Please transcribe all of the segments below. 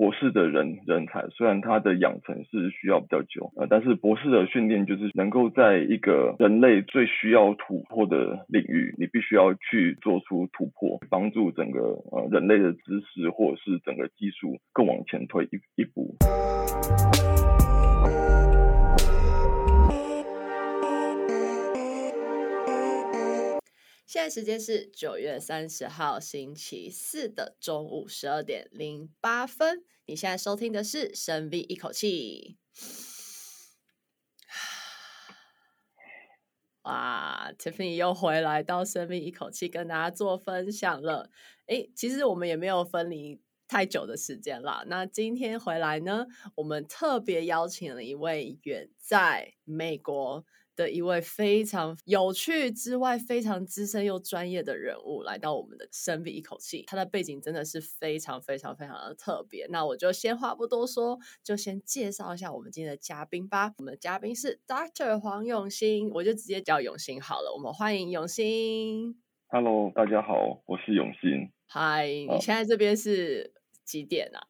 博士的人人才，虽然他的养成是需要比较久，呃，但是博士的训练就是能够在一个人类最需要突破的领域，你必须要去做出突破，帮助整个呃人类的知识或者是整个技术更往前推一一步。现在时间是九月三十号星期四的中午十二点零八分。你现在收听的是《深 V 一口气》。哇，Tiffany 又回来到《深 V 一口气》跟大家做分享了。哎，其实我们也没有分离太久的时间啦。那今天回来呢，我们特别邀请了一位远在美国。的一位非常有趣之外，非常资深又专业的人物来到我们的深 V 一口气，他的背景真的是非常非常非常的特别。那我就先话不多说，就先介绍一下我们今天的嘉宾吧。我们的嘉宾是 Dr. 黄永新，我就直接叫永新好了。我们欢迎永新。Hello，大家好，我是永新。Hi，你现在这边是几点啊？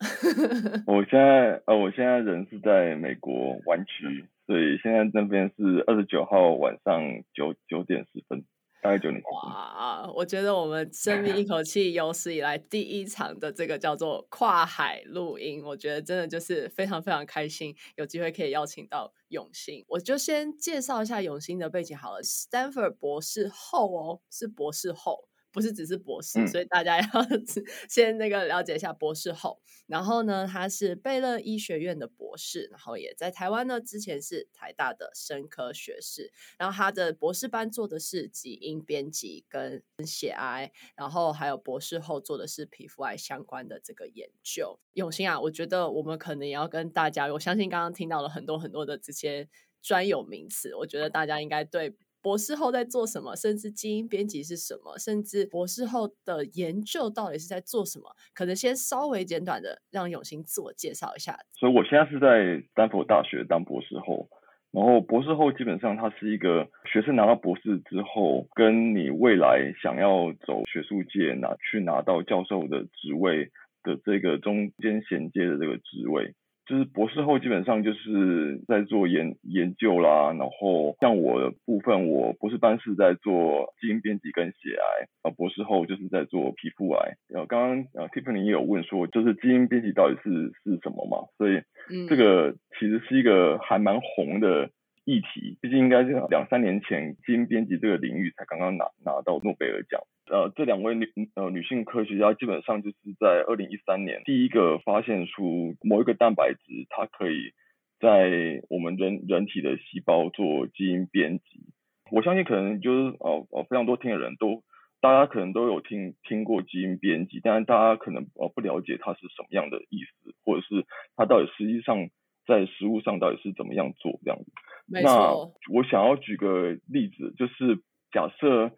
我现在呃，我现在人是在美国湾区。对，现在那边是二十九号晚上九九点十分，大概九点。哇，我觉得我们生命一口气有史以来第一场的这个叫做跨海录音，我觉得真的就是非常非常开心，有机会可以邀请到永兴。我就先介绍一下永兴的背景好了，Stanford 博士后哦，是博士后。不是只是博士，所以大家要 先那个了解一下博士后。然后呢，他是贝勒医学院的博士，然后也在台湾呢，之前是台大的生科学士。然后他的博士班做的是基因编辑跟血癌，然后还有博士后做的是皮肤癌相关的这个研究。永兴啊，我觉得我们可能也要跟大家，我相信刚刚听到了很多很多的这些专有名词，我觉得大家应该对。博士后在做什么？甚至基因编辑是什么？甚至博士后的研究到底是在做什么？可能先稍微简短的让永兴自我介绍一下。所以我现在是在丹佛大学当博士后，然后博士后基本上它是一个学生拿到博士之后，跟你未来想要走学术界拿去拿到教授的职位的这个中间衔接的这个职位。就是博士后基本上就是在做研研究啦，然后像我的部分，我博士班是在做基因编辑跟血癌，啊，博士后就是在做皮肤癌。然后刚刚呃 Tiffany 也有问说，就是基因编辑到底是是什么嘛？所以这个其实是一个还蛮红的议题，毕竟应该是两三年前基因编辑这个领域才刚刚拿拿到诺贝尔奖。呃，这两位女呃女性科学家基本上就是在二零一三年第一个发现出某一个蛋白质，它可以在我们人人体的细胞做基因编辑。我相信可能就是呃呃非常多听的人都，大家可能都有听听过基因编辑，但是大家可能呃不了解它是什么样的意思，或者是它到底实际上在实物上到底是怎么样做这样。那我想要举个例子，就是假设。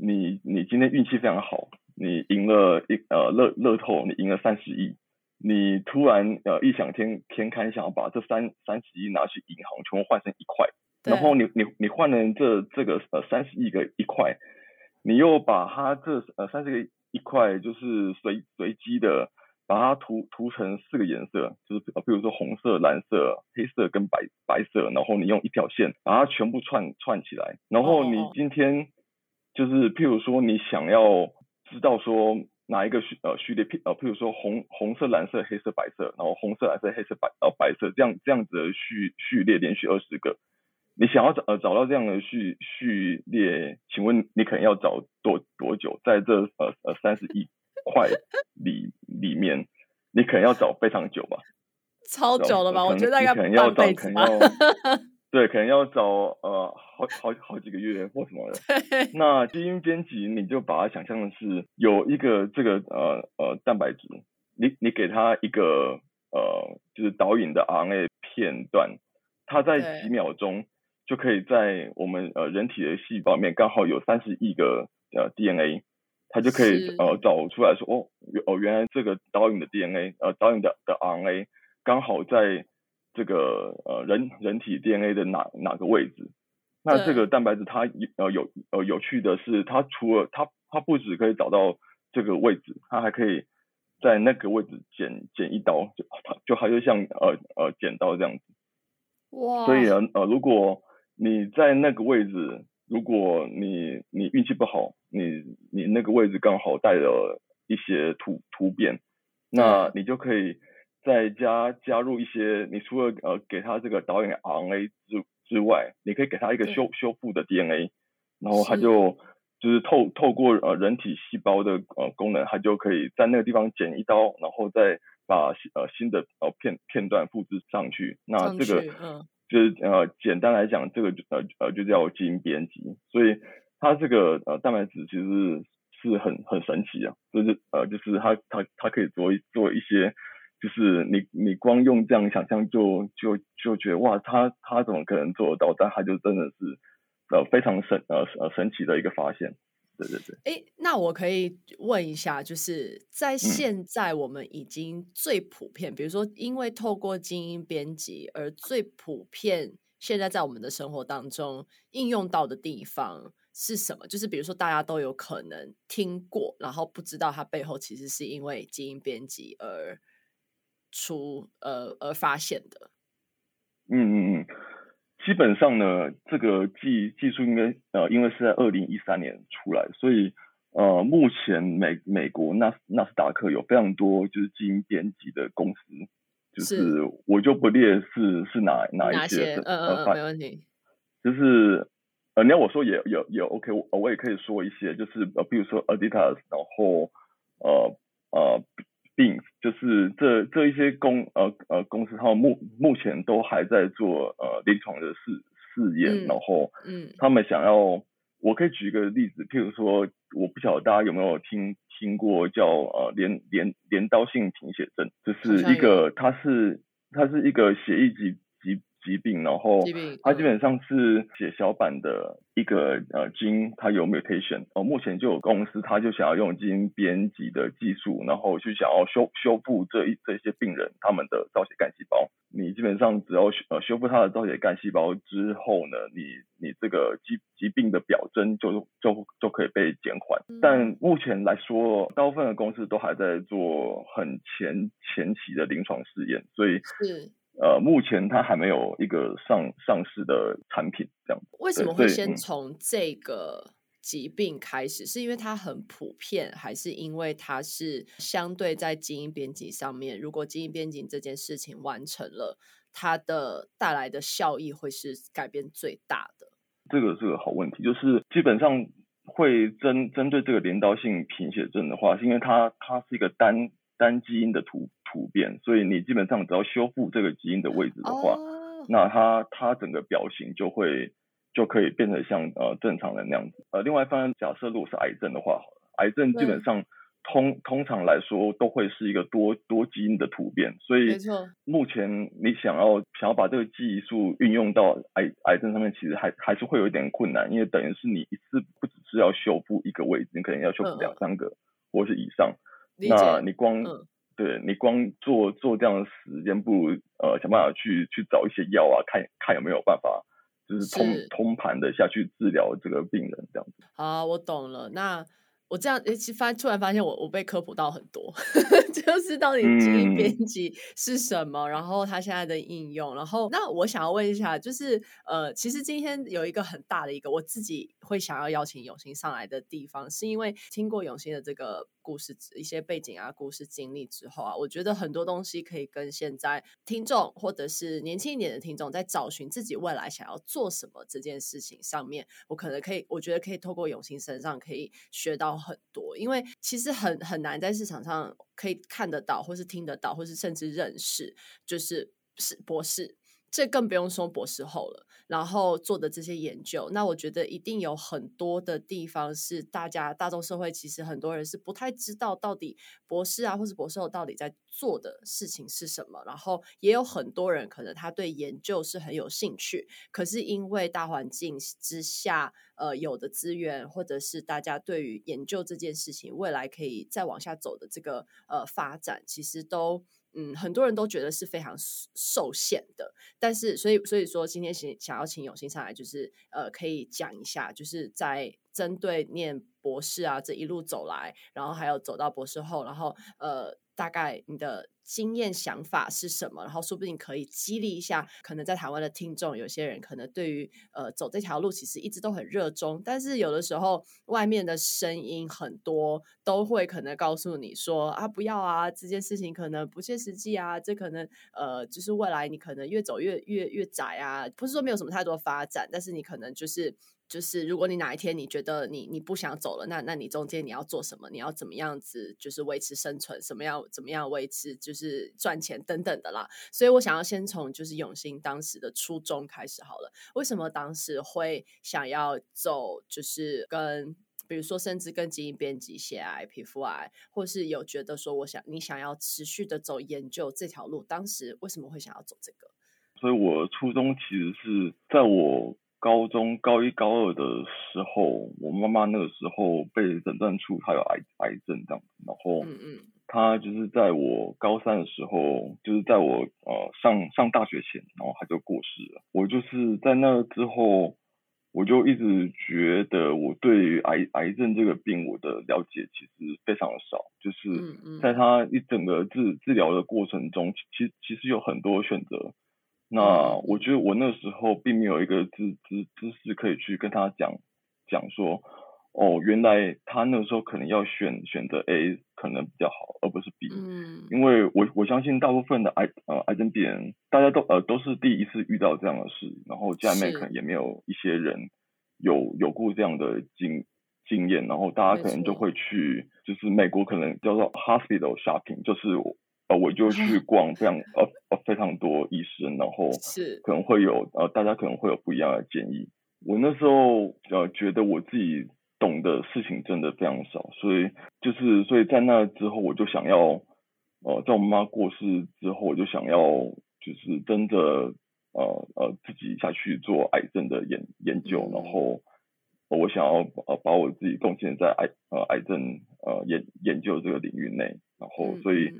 你你今天运气非常好，你赢了一呃乐乐透，你赢了三十亿，你突然呃异想天天开，想要把这三三十亿拿去银行，全部换成一块，然后你你你换了这这个呃三十亿个一块，你又把它这呃三十个一块就是随随机的把它涂涂成四个颜色，就是呃比如说红色、蓝色、黑色跟白白色，然后你用一条线把它全部串串起来，然后你今天。哦就是譬如说，你想要知道说哪一个序呃序列，譬呃譬如说红红色、蓝色、黑色、白色，然后红色、蓝色、黑色、白呃白色这样这样子的序序列连续二十个，你想要找呃找到这样的序序列，请问你可能要找多多久？在这呃呃三十亿块里里面，你可能要找非常久吧？超久了吧？我觉得大概半辈子吧。对，可能要找呃好好好几个月或什么的。那基因编辑，你就把它想象的是有一个这个呃呃蛋白质，你你给它一个呃就是导引的 RNA 片段，它在几秒钟就可以在我们呃人体的细胞里面刚好有三十亿个呃 DNA，它就可以呃找出来说哦哦原来这个导引的 DNA 呃导引的的 RNA 刚好在。这个呃人人体 DNA 的哪哪个位置？那这个蛋白质它有呃有呃有趣的是，它除了它它不止可以找到这个位置，它还可以在那个位置剪剪一刀，就它就像呃呃剪刀这样子。哇！所以呢，呃，如果你在那个位置，如果你你运气不好，你你那个位置刚好带了一些突突变，那你就可以再加加入一些，你除了呃给他这个导演 RNA 之之外，你可以给他一个修修复的 DNA，然后他就就是透透过呃人体细胞的呃功能，他就可以在那个地方剪一刀，然后再把呃新的呃片片段复制上去。那这个嗯。就是呃，简单来讲，这个呃呃就叫基因编辑，所以它这个呃蛋白质其实是，是很很神奇啊，就是呃就是它它它可以做一做一些，就是你你光用这样想象就就就觉得哇，他他怎么可能做得到？但他就真的是呃非常神呃呃神奇的一个发现。对对对，哎，那我可以问一下，就是在现在我们已经最普遍，嗯、比如说因为透过基因编辑而最普遍，现在在我们的生活当中应用到的地方是什么？就是比如说大家都有可能听过，然后不知道它背后其实是因为基因编辑而出呃而发现的。嗯嗯嗯。基本上呢，这个技技术应该呃，因为是在二零一三年出来，所以呃，目前美美国纳纳斯达克有非常多就是基因编辑的公司，就是我就不列是是哪哪一些，嗯嗯嗯，没问题。就是呃，你要我说也也也 OK，我我也可以说一些，就是呃，比如说 Adidas，然后呃呃。病就是这这一些公呃呃公司，他们目目前都还在做呃临床的试试验，嗯、然后嗯，他们想要，我可以举一个例子，譬如说，我不晓得大家有没有听听过叫呃镰镰镰刀性贫血症，就是一个它是它是一个血液疾疾疾病，然后它基本上是血小板的。一个呃基因它有 mutation 哦，目前就有公司，它就想要用基因编辑的技术，然后去想要修修复这一这些病人他们的造血干细胞。你基本上只要呃修复它的造血干细胞之后呢，你你这个疾疾病的表征就就就可以被减缓。但目前来说，大部分的公司都还在做很前前期的临床试验，所以是。呃，目前它还没有一个上上市的产品这样。为什么会先从这个疾病开始？是因为它很普遍，还是因为它是相对在基因编辑上面？如果基因编辑这件事情完成了，它的带来的效益会是改变最大的？这个是个好问题，就是基本上会针针对这个镰刀性贫血症的话，是因为它它是一个单单基因的突突变，所以你基本上只要修复这个基因的位置的话，oh. 那它它整个表型就会就可以变成像呃正常人那样子。呃，另外一方面，假设如果是癌症的话，癌症基本上通通常来说都会是一个多多基因的突变，所以目前你想要想要把这个技术运用到癌癌症上面，其实还还是会有一点困难，因为等于是你一次不只是要修复一个位置，你可能要修复两三个、嗯、或是以上。那你光、嗯、对你光做做这样的时间，不如呃想办法去去找一些药啊，看看有没有办法，就是通是通盘的下去治疗这个病人这样子。好，我懂了。那我这样诶，其实发突然发现我我被科普到很多，就是到底基因编辑是什么，嗯、然后它现在的应用，然后那我想要问一下，就是呃，其实今天有一个很大的一个我自己会想要邀请永兴上来的地方，是因为听过永兴的这个。故事一些背景啊，故事经历之后啊，我觉得很多东西可以跟现在听众或者是年轻一点的听众在找寻自己未来想要做什么这件事情上面，我可能可以，我觉得可以透过永鑫身上可以学到很多，因为其实很很难在市场上可以看得到，或是听得到，或是甚至认识，就是是博士。这更不用说博士后了，然后做的这些研究，那我觉得一定有很多的地方是大家大众社会其实很多人是不太知道到底博士啊或是博士后到底在做的事情是什么，然后也有很多人可能他对研究是很有兴趣，可是因为大环境之下，呃，有的资源或者是大家对于研究这件事情未来可以再往下走的这个呃发展，其实都。嗯，很多人都觉得是非常受限的，但是所以所以说今天想想要请永新上来，就是呃可以讲一下，就是在针对念博士啊这一路走来，然后还有走到博士后，然后呃大概你的经验想法是什么？然后说不定可以激励一下，可能在台湾的听众，有些人可能对于呃走这条路其实一直都很热衷，但是有的时候外面的声音很多，都会可能告诉你说啊不要啊，这件事情可能不切实际啊，这可能呃就是未来你可能越走越越越窄啊，不是说没有什么太多发展，但是你可能就是。就是如果你哪一天你觉得你你不想走了，那那你中间你要做什么？你要怎么样子就是维持生存？什么样怎么样维持就是赚钱等等的啦。所以我想要先从就是永新当时的初衷开始好了。为什么当时会想要走？就是跟比如说甚至跟基因编辑、血癌、皮肤癌，或是有觉得说我想你想要持续的走研究这条路，当时为什么会想要走这个？所以我初衷其实是在我。高中高一高二的时候，我妈妈那个时候被诊断出她有癌癌症这样子，然后，她就是在我高三的时候，就是在我呃上上大学前，然后她就过世了。我就是在那之后，我就一直觉得我对于癌癌症这个病我的了解其实非常的少，就是在她一整个治治疗的过程中，其其实有很多选择。那我觉得我那时候并没有一个知知知识可以去跟他讲讲说，哦，原来他那个时候可能要选选择 A 可能比较好，而不是 B。嗯，因为我我相信大部分的癌呃癌症病人，大家都呃都是第一次遇到这样的事，然后家里面可能也没有一些人有有过这样的经经验，然后大家可能就会去，就是美国可能叫做 hospital shopping，就是。呃，我就 去逛非常呃呃非常多医生，然后是可能会有呃大家可能会有不一样的建议。我那时候呃觉得我自己懂的事情真的非常少，所以就是所以在那之后我就想要呃在我妈妈过世之后，我就想要就是真的呃呃自己下去做癌症的研研究，然后我想要呃把我自己贡献在癌呃癌症呃研研究这个领域内，然后所以。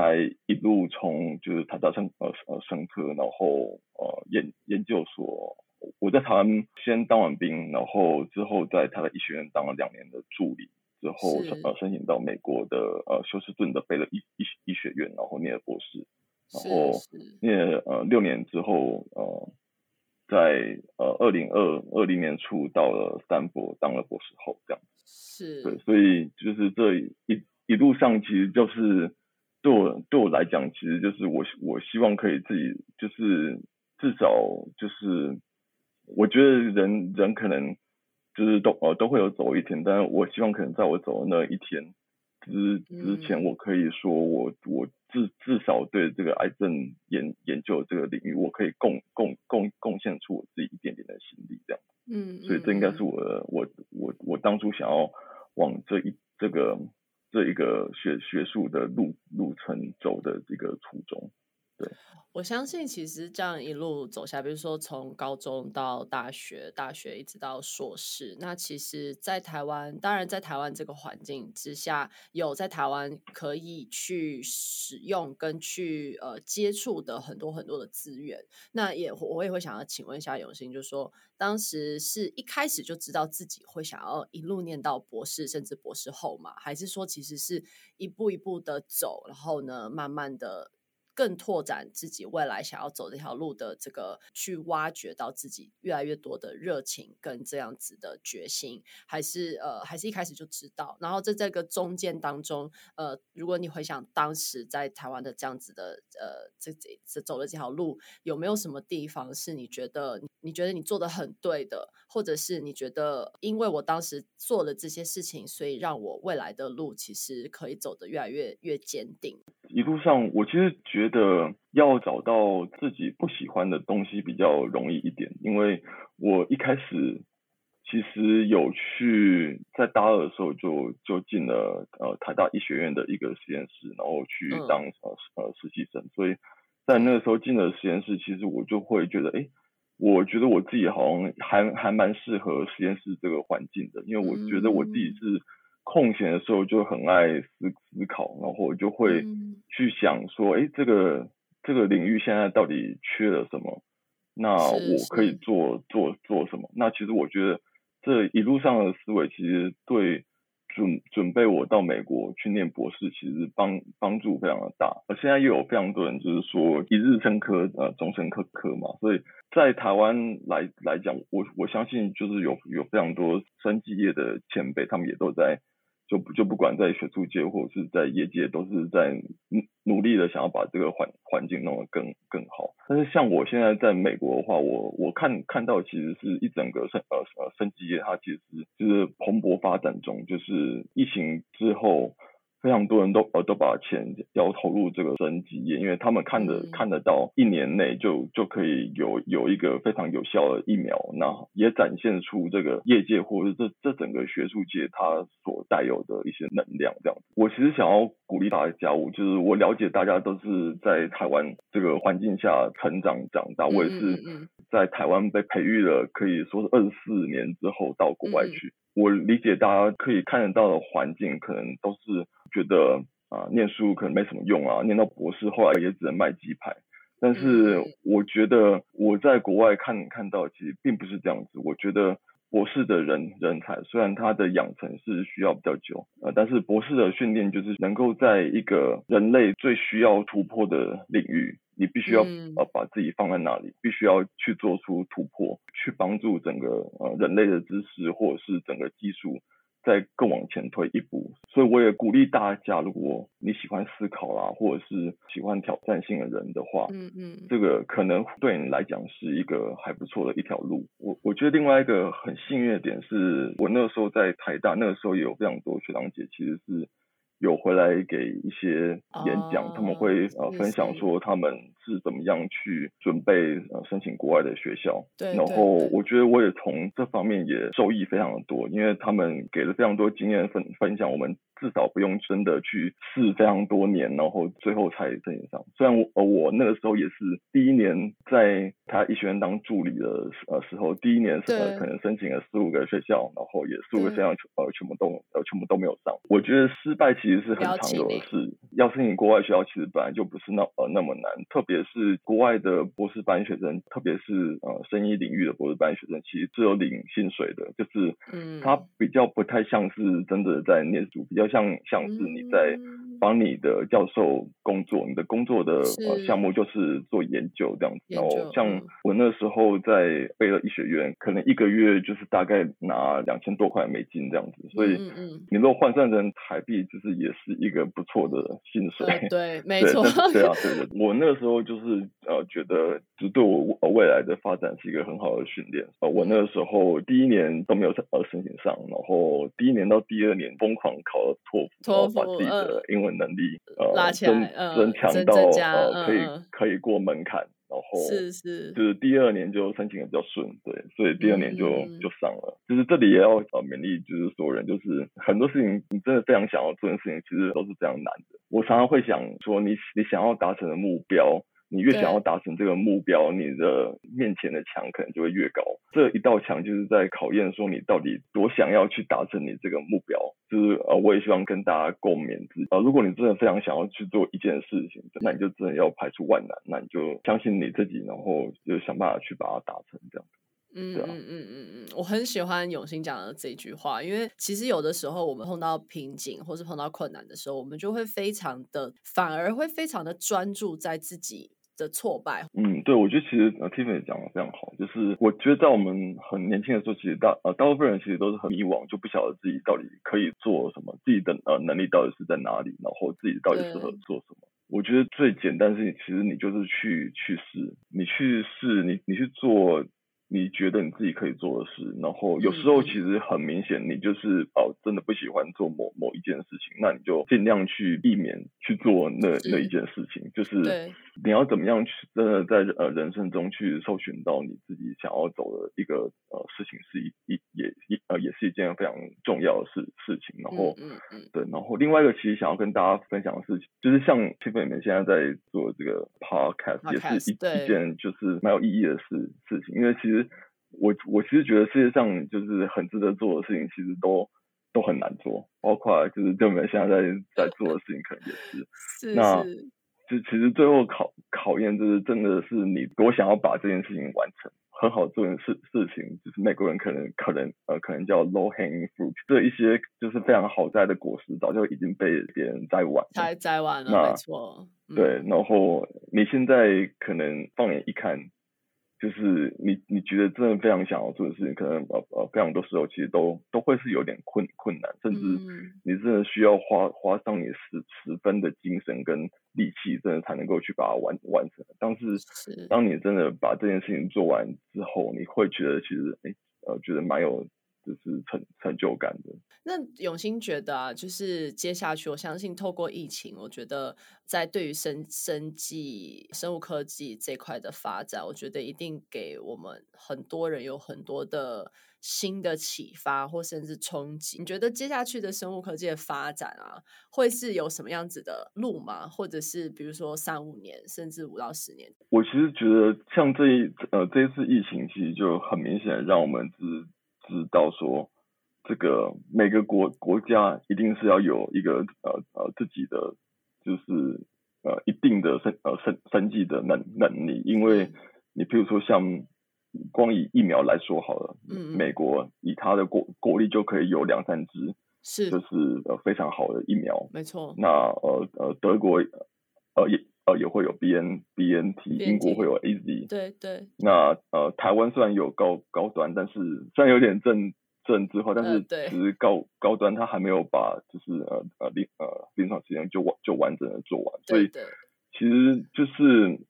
我才一路从就是台大生呃呃生科，然后呃研研究所，我在台湾先当完兵，然后之后在台大医学院当了两年的助理，之后呃申请到美国的呃休斯顿的贝勒医医医学院，然后念了博士，然后念了呃六年之后呃在呃二零二二零年初到了三博当了博士后这样。子，是。对，所以就是这一一路上其实就是。对我对我来讲，其实就是我我希望可以自己就是至少就是，我觉得人人可能就是都呃都会有走一天，但是我希望可能在我走的那一天之之前，我可以说我我至至少对这个癌症研研究这个领域，我可以贡贡贡贡献出我自己一点点的心力，这样。嗯，所以这应该是我我我我当初想要往这一学学术的路路程走的这个初衷，对。我相信，其实这样一路走下，比如说从高中到大学，大学一直到硕士，那其实，在台湾，当然在台湾这个环境之下，有在台湾可以去使用跟去呃接触的很多很多的资源。那也我也会想要请问一下永兴，就是说，当时是一开始就知道自己会想要一路念到博士，甚至博士后吗？还是说，其实是一步一步的走，然后呢，慢慢的。更拓展自己未来想要走这条路的这个，去挖掘到自己越来越多的热情跟这样子的决心，还是呃，还是一开始就知道。然后在这个中间当中，呃，如果你回想当时在台湾的这样子的呃，这这走的这条路，有没有什么地方是你觉得你觉得你做的很对的，或者是你觉得因为我当时做了这些事情，所以让我未来的路其实可以走得越来越越坚定。一路上，我其实觉得要找到自己不喜欢的东西比较容易一点，因为我一开始其实有去在大二的时候就就进了呃台大医学院的一个实验室，然后去当呃呃实习生，所以在那个时候进了实验室，其实我就会觉得，哎，我觉得我自己好像还还蛮适合实验室这个环境的，因为我觉得我自己是。空闲的时候就很爱思思考，然后我就会去想说，哎、嗯，这个这个领域现在到底缺了什么？那我可以做做做什么？那其实我觉得这一路上的思维，其实对准准备我到美国去念博士，其实帮帮助非常的大。而现在又有非常多人就是说一日升科呃终身科科嘛，所以在台湾来来讲，我我相信就是有有非常多生技业的前辈，他们也都在。就就不管在学术界或者是在业界，都是在努努力的想要把这个环环境弄得更更好。但是像我现在在美国的话，我我看看到其实是一整个升呃呃升级业，它其实就是蓬勃发展中，就是疫情之后。非常多人都呃都把钱要投入这个生技业，因为他们看得、嗯、看得到一年内就就可以有有一个非常有效的疫苗，那也展现出这个业界或者这这整个学术界它所带有的一些能量这样子。我其实想要鼓励大家，我就是我了解大家都是在台湾这个环境下成长长大，我也是在台湾被培育了，可以说是二十四年之后到国外去。嗯我理解大家可以看得到的环境，可能都是觉得啊，念书可能没什么用啊，念到博士后来也只能卖鸡排。但是我觉得我在国外看看到，其实并不是这样子。我觉得博士的人人才，虽然他的养成是需要比较久，呃，但是博士的训练就是能够在一个人类最需要突破的领域。你必须要呃把自己放在那里，必须要去做出突破，去帮助整个呃人类的知识或者是整个技术再更往前推一步。所以我也鼓励大家，如果你喜欢思考啦，或者是喜欢挑战性的人的话，嗯嗯，这个可能对你来讲是一个还不错的一条路。我我觉得另外一个很幸运的点是，我那个时候在台大，那个时候也有非常多学长姐其实是。有回来给一些演讲，oh, 他们会呃分享说他们是怎么样去准备呃申请国外的学校，对，然后我觉得我也从这方面也受益非常的多，因为他们给了非常多经验分分享，我们。至少不用真的去试非常多年，然后最后才申请上。虽然我呃我那个时候也是第一年在他医学院当助理的呃时候，第一年是呃可能申请了四五个学校，然后也四五个学校呃全部都呃全部都没有上。我觉得失败其实是很常有的事。要申请国外学校其实本来就不是那呃那么难，特别是国外的博士班学生，特别是呃生医领域的博士班学生，其实是有领薪水的，就是嗯他比较不太像是真的在念书，比较。像像是你在帮你的教授工作，你的工作的呃项目就是做研究这样子。然后像我那时候在贝勒医学院，可能一个月就是大概拿两千多块美金这样子。所以你如果换算成台币，就是也是一个不错的薪水。对，对，没错。对啊，对的。我那个时候就是呃觉得，就对我未来的发展是一个很好的训练。呃，我那个时候第一年都没有呃申请上，然后第一年到第二年疯狂考。托福，把自己的英文能力呃拉起来，增强到呃可以可以过门槛，然后是是就是第二年就申请的比较顺，对，所以第二年就就上了。就是这里也要呃勉励，就是所有人，就是很多事情你真的非常想要做的事情，其实都是非常难的。我常常会想说，你你想要达成的目标。你越想要达成这个目标，你的面前的墙可能就会越高。这一道墙就是在考验说你到底多想要去达成你这个目标。就是呃，我也希望跟大家共勉之啊。如果你真的非常想要去做一件事情，那你就真的要排除万难，那你就相信你自己，然后就想办法去把它达成这样。嗯嗯嗯嗯嗯，我很喜欢永新讲的这句话，因为其实有的时候我们碰到瓶颈或是碰到困难的时候，我们就会非常的，反而会非常的专注在自己的挫败，嗯，对，我觉得其实呃，Tiffany 讲的非常好，就是我觉得在我们很年轻的时候，其实大呃大部分人其实都是很迷惘，就不晓得自己到底可以做什么，自己的呃能力到底是在哪里，然后自己到底适合做什么。我觉得最简单的事情，其实你就是去去试，你去试，你你去做。你觉得你自己可以做的事，然后有时候其实很明显，你就是哦，真的不喜欢做某某一件事情，那你就尽量去避免去做那那一件事情。就是你要怎么样去真的在呃人生中去搜寻到你自己想要走的一个呃事情，是一一也一呃也是一件非常重要的事事情。然后嗯嗯对，然后另外一个其实想要跟大家分享的事情，就是像 Tiffany 你们现在在做这个 Podcast，也是一一件就是蛮有意义的事事情，因为其实。我我其实觉得世界上就是很值得做的事情，其实都都很难做，包括就是对我们现在在在做的事情，可能也是。是是。那就其实最后考考考验就是真的是你多想要把这件事情完成。很好做的事事情，就是美国人可能可能呃可能叫 low hanging fruit，这一些就是非常好摘的果实，早就已经被别人摘完，摘摘完了，没错。嗯、对，然后你现在可能放眼一看。就是你你觉得真的非常想要做的事情，可能呃呃非常多时候其实都都会是有点困困难，甚至你真的需要花花上你十十分的精神跟力气，真的才能够去把它完完成。但是当你真的把这件事情做完之后，你会觉得其实哎呃觉得蛮有。就是成成就感的。那永兴觉得啊，就是接下去，我相信透过疫情，我觉得在对于生生技、生物科技这块的发展，我觉得一定给我们很多人有很多的新的启发，或甚至冲击。你觉得接下去的生物科技的发展啊，会是有什么样子的路吗？或者是比如说三五年，甚至五到十年？我其实觉得，像这一呃这一次疫情，其实就很明显让我们知。知道说，这个每个国国家一定是要有一个呃呃自己的就是呃一定的生呃生生计的能能力，因为你譬如说像光以疫苗来说好了，嗯，美国以它的国国力就可以有两三支，是就是呃非常好的疫苗，没错。那呃呃德国呃也。呃，也会有 B N B N T，英国会有 A Z，对对。那呃，台湾虽然有高高端，但是虽然有点政政治化，但是其实高、呃、高端它还没有把就是呃呃临呃临床实验就完就完整的做完，所以其实就是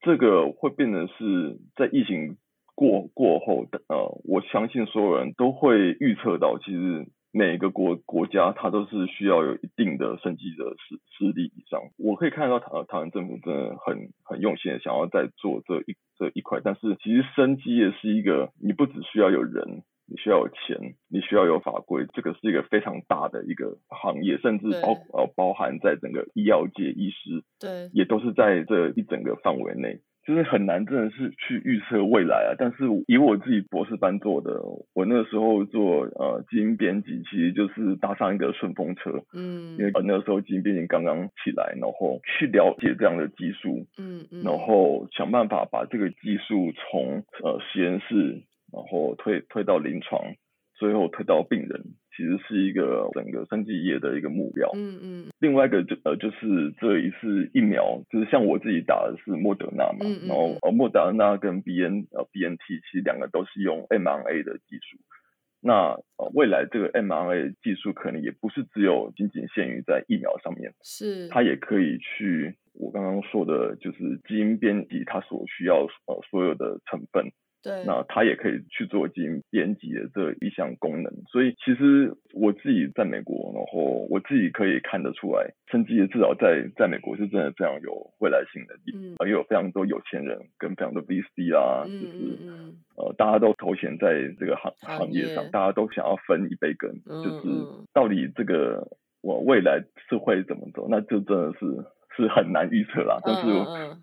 这个会变得是在疫情过过后的呃，我相信所有人都会预测到，其实。每个国国家，它都是需要有一定的生计的实实力以上。我可以看到台台湾政府真的很很用心的想要在做这一这一块，但是其实生机也是一个，你不只需要有人，你需要有钱，你需要有法规，这个是一个非常大的一个行业，甚至包呃包含在整个医药界，医师对也都是在这一整个范围内。就是很难，真的是去预测未来啊。但是以我自己博士班做的，我那个时候做呃基因编辑，其实就是搭上一个顺风车。嗯，因为那个时候基因编辑刚刚起来，然后去了解这样的技术，嗯嗯，然后想办法把这个技术从呃实验室，然后推推到临床，最后推到病人。其实是一个整个生技业的一个目标。嗯嗯。另外一个就呃就是这一次疫苗，就是像我自己打的是莫德纳嘛，嗯嗯嗯然后呃莫德纳跟 B N 呃 B N T 其实两个都是用 mRNA 的技术。那呃未来这个 mRNA 技术可能也不是只有仅仅限于在疫苗上面，是它也可以去我刚刚说的，就是基因编辑它所需要呃所有的成分。对，那它也可以去做基因编辑的这一项功能，所以其实我自己在美国，然后我自己可以看得出来，生技至少在在美国是真的非常有未来性的，嗯，也有非常多有钱人跟非常多 VC 啊，嗯、就是呃大家都投钱在这个行行业上，大家都想要分一杯羹，嗯、就是到底这个我未来是会怎么走，那就真的是。是很难预测啦，但是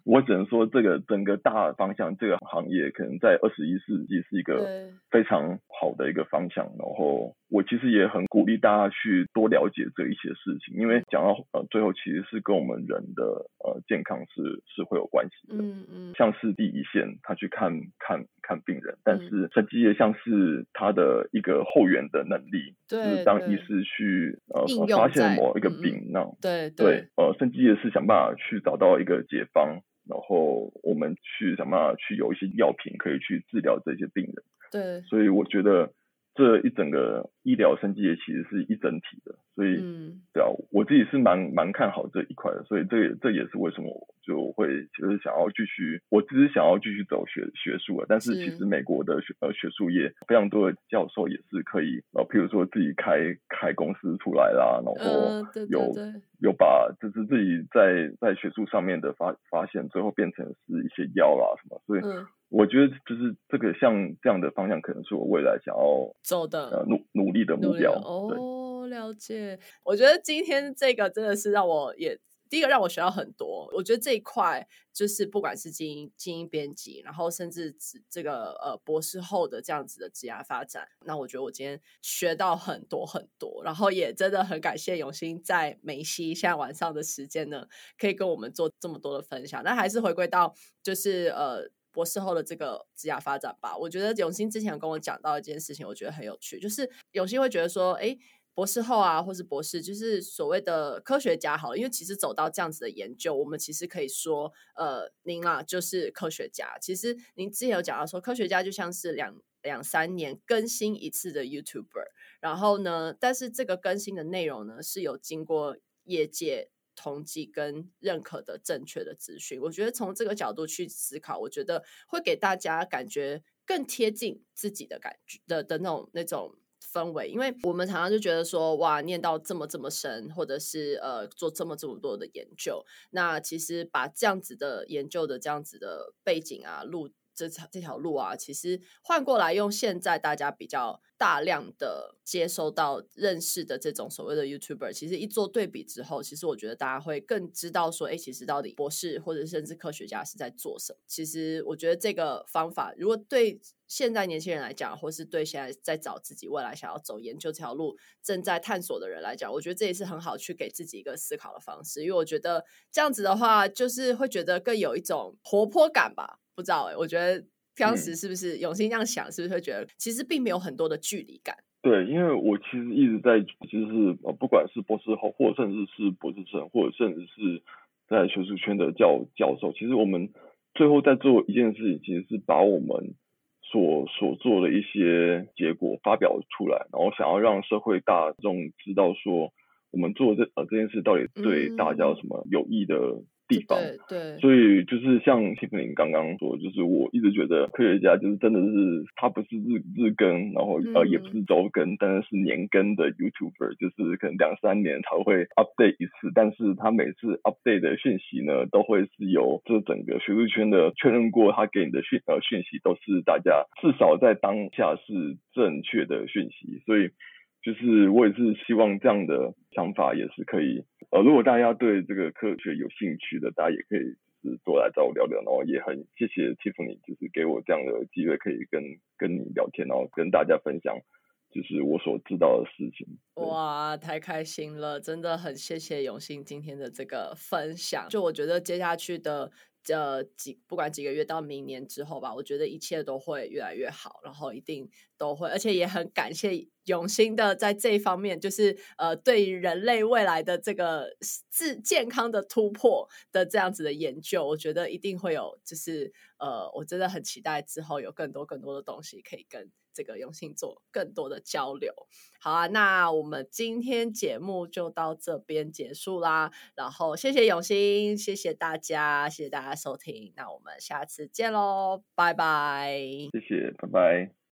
我只能说，这个整个大方向，这个行业可能在二十一世纪是一个非常好的一个方向。然后我其实也很鼓励大家去多了解这一些事情，因为讲到呃最后，其实是跟我们人的呃健康是是会有关系的。嗯嗯，像是第一线，他去看看看病人，但是生技业像是他的一个后援的能力，就是当医师去呃发现某一个病，那对对呃生技业是想。办法去找到一个解方，然后我们去想办法去有一些药品可以去治疗这些病人。对，所以我觉得这一整个医疗生技业其实是一整体的，所以，嗯，对啊，我自己是蛮蛮看好这一块的，所以这也这也是为什么我就会其实想要继续，我只是想要继续走学学术啊，但是其实美国的学呃学术业非常多的教授也是可以，呃，譬如说自己开开公司出来啦，然后有。呃有把就是自己在在学术上面的发发现，最后变成是一些药啦什么，所以我觉得就是这个像这样的方向，可能是我未来想要走的呃努努力的目标。哦，了解。我觉得今天这个真的是让我也第一个让我学到很多，我觉得这一块就是不管是精英精英编辑，然后甚至这个呃博士后的这样子的职涯发展，那我觉得我今天学到很多很多，然后也真的很感谢永兴在梅西现在晚上的时间呢，可以跟我们做这么多的分享。那还是回归到就是呃博士后的这个职业发展吧。我觉得永兴之前有跟我讲到一件事情，我觉得很有趣，就是永兴会觉得说，哎。博士后啊，或是博士，就是所谓的科学家好了，因为其实走到这样子的研究，我们其实可以说，呃，您啊就是科学家。其实您之前有讲到说，科学家就像是两两三年更新一次的 YouTuber，然后呢，但是这个更新的内容呢是有经过业界统计跟认可的正确的资讯。我觉得从这个角度去思考，我觉得会给大家感觉更贴近自己的感觉的的那种那种。氛围，因为我们常常就觉得说，哇，念到这么这么深，或者是呃，做这么这么多的研究，那其实把这样子的研究的这样子的背景啊，路这条这条路啊，其实换过来用现在大家比较大量的接收到认识的这种所谓的 YouTuber，其实一做对比之后，其实我觉得大家会更知道说，哎，其实到底博士或者甚至科学家是在做什么。其实我觉得这个方法，如果对现在年轻人来讲，或是对现在在找自己未来想要走研究这条路正在探索的人来讲，我觉得这也是很好去给自己一个思考的方式。因为我觉得这样子的话，就是会觉得更有一种活泼感吧。不知道哎、欸，我觉得当时是不是永兴这样想，是不是会觉得其实并没有很多的距离感？对，因为我其实一直在，就是呃，不管是博士后，或者甚至是博士生，或者甚至是在学术圈的教教授，其实我们最后在做一件事情，其实是把我们。所所做的一些结果发表出来，然后想要让社会大众知道说，我们做这呃这件事到底对大家有什么有益的。地方，对，对，所以就是像 Tiffany 刚刚说，就是我一直觉得科学家就是真的是他不是日日更，然后呃也不是周更，但是是年更的 YouTuber，就是可能两三年才会 update 一次，但是他每次 update 的讯息呢，都会是由这整个学术圈的确认过，他给你的讯呃讯息都是大家至少在当下是正确的讯息，所以就是我也是希望这样的想法也是可以。呃，如果大家对这个科学有兴趣的，大家也可以就是多来找我聊聊，然后也很谢谢 Tiffy，就是给我这样的机会，可以跟跟你聊天，然后跟大家分享，就是我所知道的事情。哇，太开心了，真的很谢谢永兴今天的这个分享。就我觉得接下去的。这几不管几个月到明年之后吧，我觉得一切都会越来越好，然后一定都会，而且也很感谢永兴的在这一方面，就是呃，对于人类未来的这个自健康的突破的这样子的研究，我觉得一定会有，就是呃，我真的很期待之后有更多更多的东西可以跟。这个永兴做更多的交流，好啊，那我们今天节目就到这边结束啦。然后谢谢永兴，谢谢大家，谢谢大家收听，那我们下次见喽，拜拜。谢谢，拜拜。